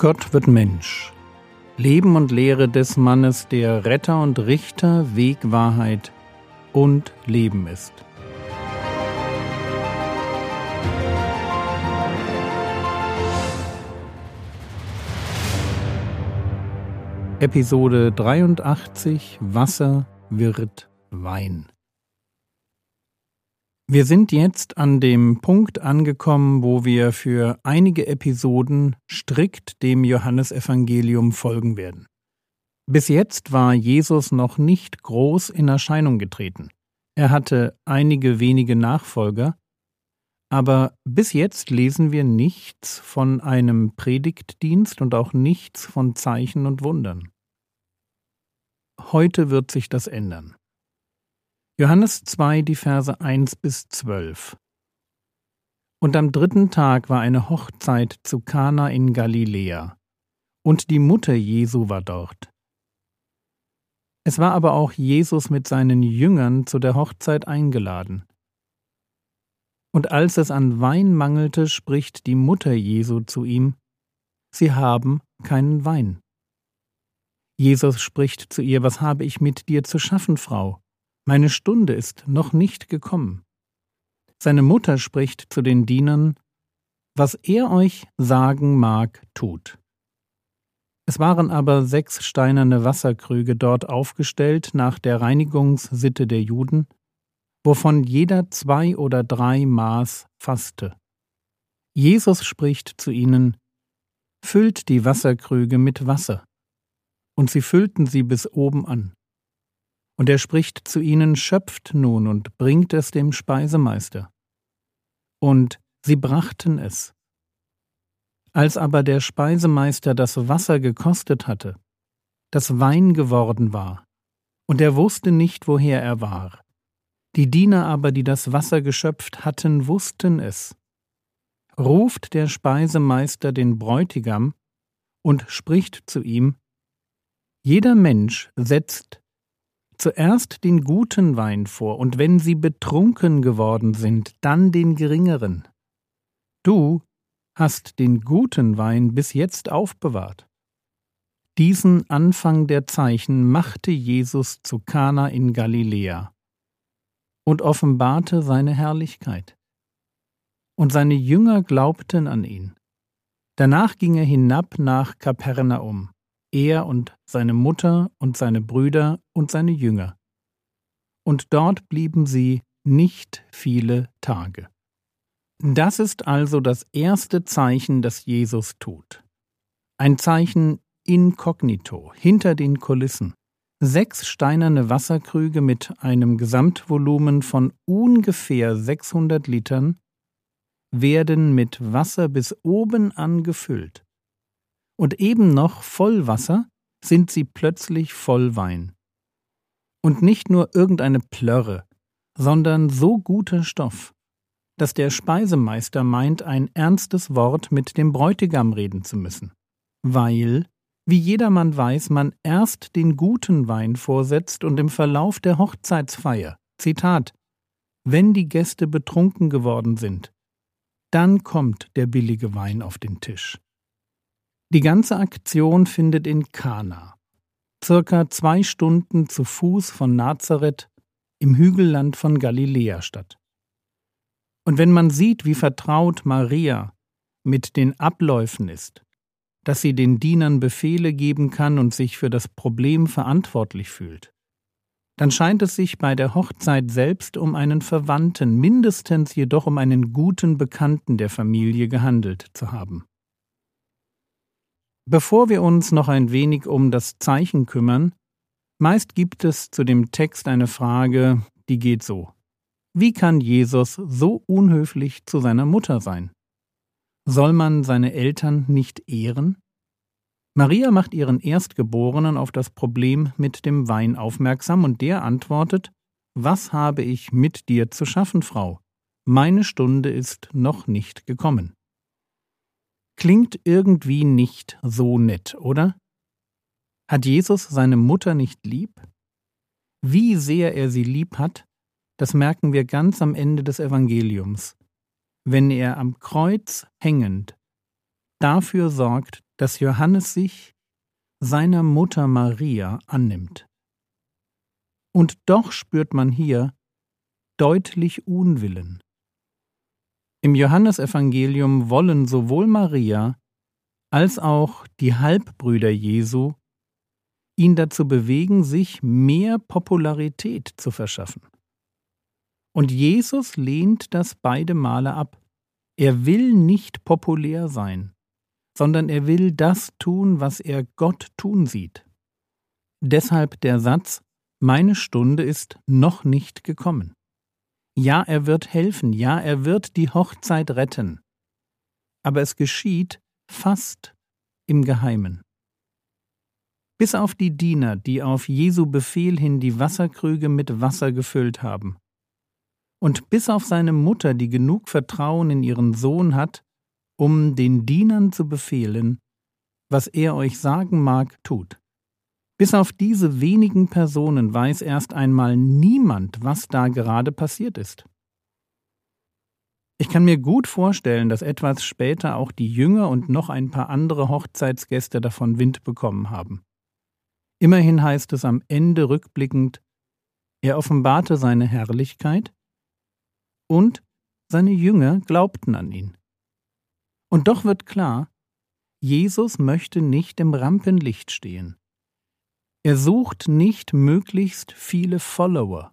Gott wird Mensch. Leben und Lehre des Mannes, der Retter und Richter, Weg, Wahrheit und Leben ist. Episode 83 Wasser wird Wein. Wir sind jetzt an dem Punkt angekommen, wo wir für einige Episoden strikt dem Johannesevangelium folgen werden. Bis jetzt war Jesus noch nicht groß in Erscheinung getreten. Er hatte einige wenige Nachfolger, aber bis jetzt lesen wir nichts von einem Predigtdienst und auch nichts von Zeichen und Wundern. Heute wird sich das ändern. Johannes 2, die Verse 1 bis 12. Und am dritten Tag war eine Hochzeit zu Kana in Galiläa, und die Mutter Jesu war dort. Es war aber auch Jesus mit seinen Jüngern zu der Hochzeit eingeladen. Und als es an Wein mangelte, spricht die Mutter Jesu zu ihm, Sie haben keinen Wein. Jesus spricht zu ihr, Was habe ich mit dir zu schaffen, Frau? Meine Stunde ist noch nicht gekommen. Seine Mutter spricht zu den Dienern, Was er euch sagen mag, tut. Es waren aber sechs steinerne Wasserkrüge dort aufgestellt nach der Reinigungssitte der Juden, wovon jeder zwei oder drei Maß fasste. Jesus spricht zu ihnen, Füllt die Wasserkrüge mit Wasser. Und sie füllten sie bis oben an. Und er spricht zu ihnen, schöpft nun und bringt es dem Speisemeister. Und sie brachten es. Als aber der Speisemeister das Wasser gekostet hatte, das Wein geworden war, und er wusste nicht, woher er war. Die Diener aber, die das Wasser geschöpft hatten, wussten es. Ruft der Speisemeister den Bräutigam und spricht zu ihm, Jeder Mensch setzt zuerst den guten Wein vor, und wenn sie betrunken geworden sind, dann den geringeren. Du hast den guten Wein bis jetzt aufbewahrt. Diesen Anfang der Zeichen machte Jesus zu Kana in Galiläa und offenbarte seine Herrlichkeit. Und seine Jünger glaubten an ihn. Danach ging er hinab nach Kapernaum er und seine Mutter und seine Brüder und seine Jünger. Und dort blieben sie nicht viele Tage. Das ist also das erste Zeichen, das Jesus tut. Ein Zeichen inkognito, hinter den Kulissen. Sechs steinerne Wasserkrüge mit einem Gesamtvolumen von ungefähr 600 Litern werden mit Wasser bis oben angefüllt und eben noch voll Wasser sind sie plötzlich voll Wein. Und nicht nur irgendeine Plörre, sondern so guter Stoff, dass der Speisemeister meint, ein ernstes Wort mit dem Bräutigam reden zu müssen, weil, wie jedermann weiß, man erst den guten Wein vorsetzt und im Verlauf der Hochzeitsfeier, Zitat, wenn die Gäste betrunken geworden sind, dann kommt der billige Wein auf den Tisch. Die ganze Aktion findet in Kana, circa zwei Stunden zu Fuß von Nazareth im Hügelland von Galiläa statt. Und wenn man sieht, wie vertraut Maria mit den Abläufen ist, dass sie den Dienern Befehle geben kann und sich für das Problem verantwortlich fühlt, dann scheint es sich bei der Hochzeit selbst um einen Verwandten, mindestens jedoch um einen guten Bekannten der Familie gehandelt zu haben. Bevor wir uns noch ein wenig um das Zeichen kümmern, meist gibt es zu dem Text eine Frage, die geht so. Wie kann Jesus so unhöflich zu seiner Mutter sein? Soll man seine Eltern nicht ehren? Maria macht ihren Erstgeborenen auf das Problem mit dem Wein aufmerksam und der antwortet, Was habe ich mit dir zu schaffen, Frau? Meine Stunde ist noch nicht gekommen. Klingt irgendwie nicht so nett, oder? Hat Jesus seine Mutter nicht lieb? Wie sehr er sie lieb hat, das merken wir ganz am Ende des Evangeliums, wenn er am Kreuz hängend dafür sorgt, dass Johannes sich seiner Mutter Maria annimmt. Und doch spürt man hier deutlich Unwillen. Im Johannesevangelium wollen sowohl Maria als auch die Halbbrüder Jesu ihn dazu bewegen, sich mehr Popularität zu verschaffen. Und Jesus lehnt das beide Male ab. Er will nicht populär sein, sondern er will das tun, was er Gott tun sieht. Deshalb der Satz, meine Stunde ist noch nicht gekommen. Ja, er wird helfen, ja, er wird die Hochzeit retten. Aber es geschieht fast im Geheimen. Bis auf die Diener, die auf Jesu Befehl hin die Wasserkrüge mit Wasser gefüllt haben. Und bis auf seine Mutter, die genug Vertrauen in ihren Sohn hat, um den Dienern zu befehlen, was er euch sagen mag, tut. Bis auf diese wenigen Personen weiß erst einmal niemand, was da gerade passiert ist. Ich kann mir gut vorstellen, dass etwas später auch die Jünger und noch ein paar andere Hochzeitsgäste davon Wind bekommen haben. Immerhin heißt es am Ende rückblickend, er offenbarte seine Herrlichkeit und seine Jünger glaubten an ihn. Und doch wird klar, Jesus möchte nicht im Rampenlicht stehen. Er sucht nicht möglichst viele Follower.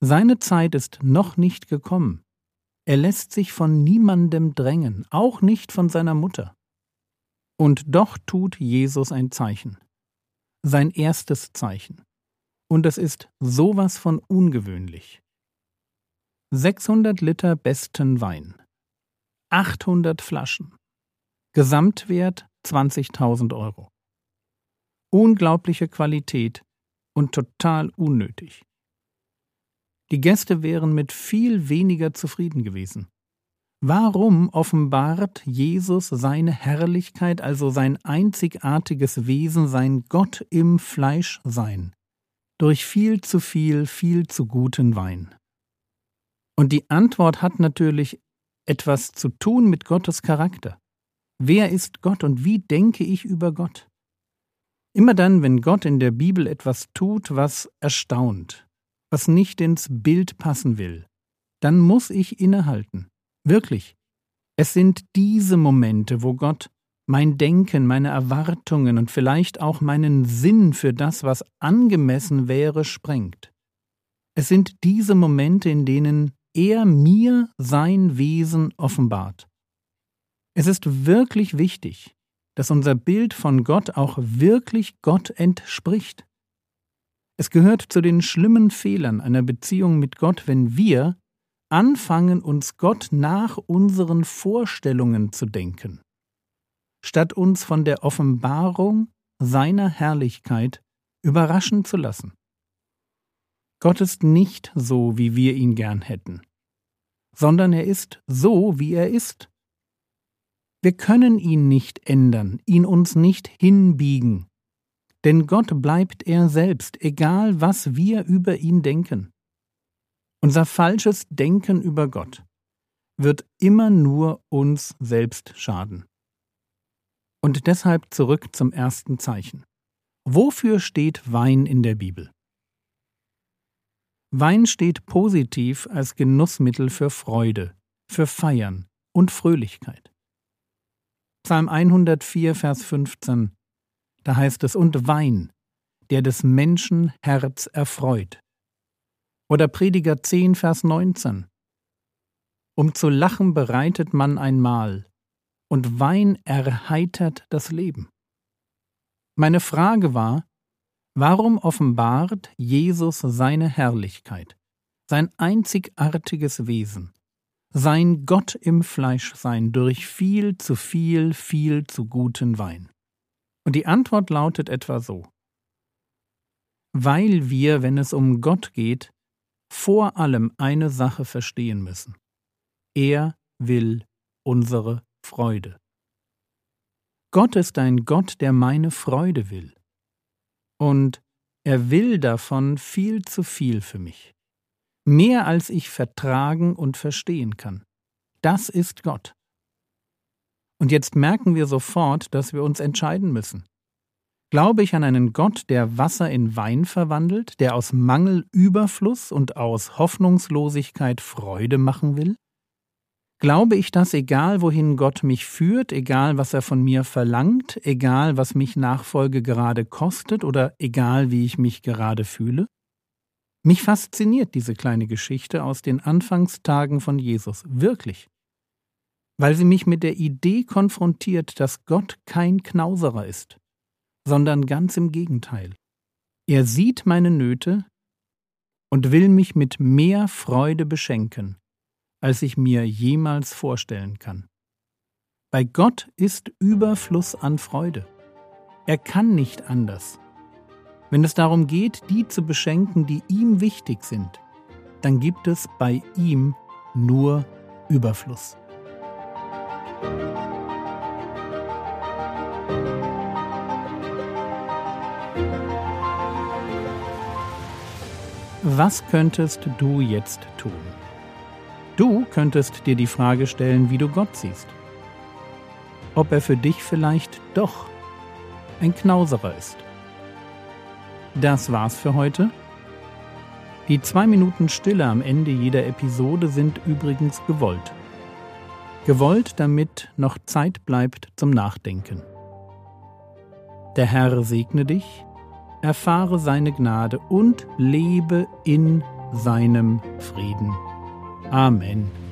Seine Zeit ist noch nicht gekommen. Er lässt sich von niemandem drängen, auch nicht von seiner Mutter. Und doch tut Jesus ein Zeichen. Sein erstes Zeichen. Und es ist sowas von ungewöhnlich. 600 Liter besten Wein. 800 Flaschen. Gesamtwert 20.000 Euro unglaubliche Qualität und total unnötig. Die Gäste wären mit viel weniger zufrieden gewesen. Warum offenbart Jesus seine Herrlichkeit, also sein einzigartiges Wesen, sein Gott im Fleischsein, durch viel zu viel, viel zu guten Wein? Und die Antwort hat natürlich etwas zu tun mit Gottes Charakter. Wer ist Gott und wie denke ich über Gott? Immer dann, wenn Gott in der Bibel etwas tut, was erstaunt, was nicht ins Bild passen will, dann muss ich innehalten. Wirklich. Es sind diese Momente, wo Gott mein Denken, meine Erwartungen und vielleicht auch meinen Sinn für das, was angemessen wäre, sprengt. Es sind diese Momente, in denen er mir sein Wesen offenbart. Es ist wirklich wichtig, dass unser Bild von Gott auch wirklich Gott entspricht. Es gehört zu den schlimmen Fehlern einer Beziehung mit Gott, wenn wir anfangen, uns Gott nach unseren Vorstellungen zu denken, statt uns von der Offenbarung seiner Herrlichkeit überraschen zu lassen. Gott ist nicht so, wie wir ihn gern hätten, sondern er ist so, wie er ist. Wir können ihn nicht ändern, ihn uns nicht hinbiegen. Denn Gott bleibt er selbst, egal was wir über ihn denken. Unser falsches Denken über Gott wird immer nur uns selbst schaden. Und deshalb zurück zum ersten Zeichen. Wofür steht Wein in der Bibel? Wein steht positiv als Genussmittel für Freude, für Feiern und Fröhlichkeit. Psalm 104, Vers 15. Da heißt es, und Wein, der des Menschen Herz erfreut. Oder Prediger 10, Vers 19. Um zu lachen bereitet man ein Mahl, und Wein erheitert das Leben. Meine Frage war, warum offenbart Jesus seine Herrlichkeit, sein einzigartiges Wesen? Sein Gott im Fleischsein durch viel zu viel, viel zu guten Wein? Und die Antwort lautet etwa so. Weil wir, wenn es um Gott geht, vor allem eine Sache verstehen müssen. Er will unsere Freude. Gott ist ein Gott, der meine Freude will. Und er will davon viel zu viel für mich mehr als ich vertragen und verstehen kann. Das ist Gott. Und jetzt merken wir sofort, dass wir uns entscheiden müssen. Glaube ich an einen Gott, der Wasser in Wein verwandelt, der aus Mangel Überfluss und aus Hoffnungslosigkeit Freude machen will? Glaube ich das, egal wohin Gott mich führt, egal was er von mir verlangt, egal was mich Nachfolge gerade kostet oder egal wie ich mich gerade fühle? Mich fasziniert diese kleine Geschichte aus den Anfangstagen von Jesus, wirklich, weil sie mich mit der Idee konfrontiert, dass Gott kein Knauserer ist, sondern ganz im Gegenteil. Er sieht meine Nöte und will mich mit mehr Freude beschenken, als ich mir jemals vorstellen kann. Bei Gott ist Überfluss an Freude. Er kann nicht anders. Wenn es darum geht, die zu beschenken, die ihm wichtig sind, dann gibt es bei ihm nur Überfluss. Was könntest du jetzt tun? Du könntest dir die Frage stellen, wie du Gott siehst. Ob er für dich vielleicht doch ein Knauserer ist. Das war's für heute. Die zwei Minuten Stille am Ende jeder Episode sind übrigens gewollt. Gewollt, damit noch Zeit bleibt zum Nachdenken. Der Herr segne dich, erfahre seine Gnade und lebe in seinem Frieden. Amen.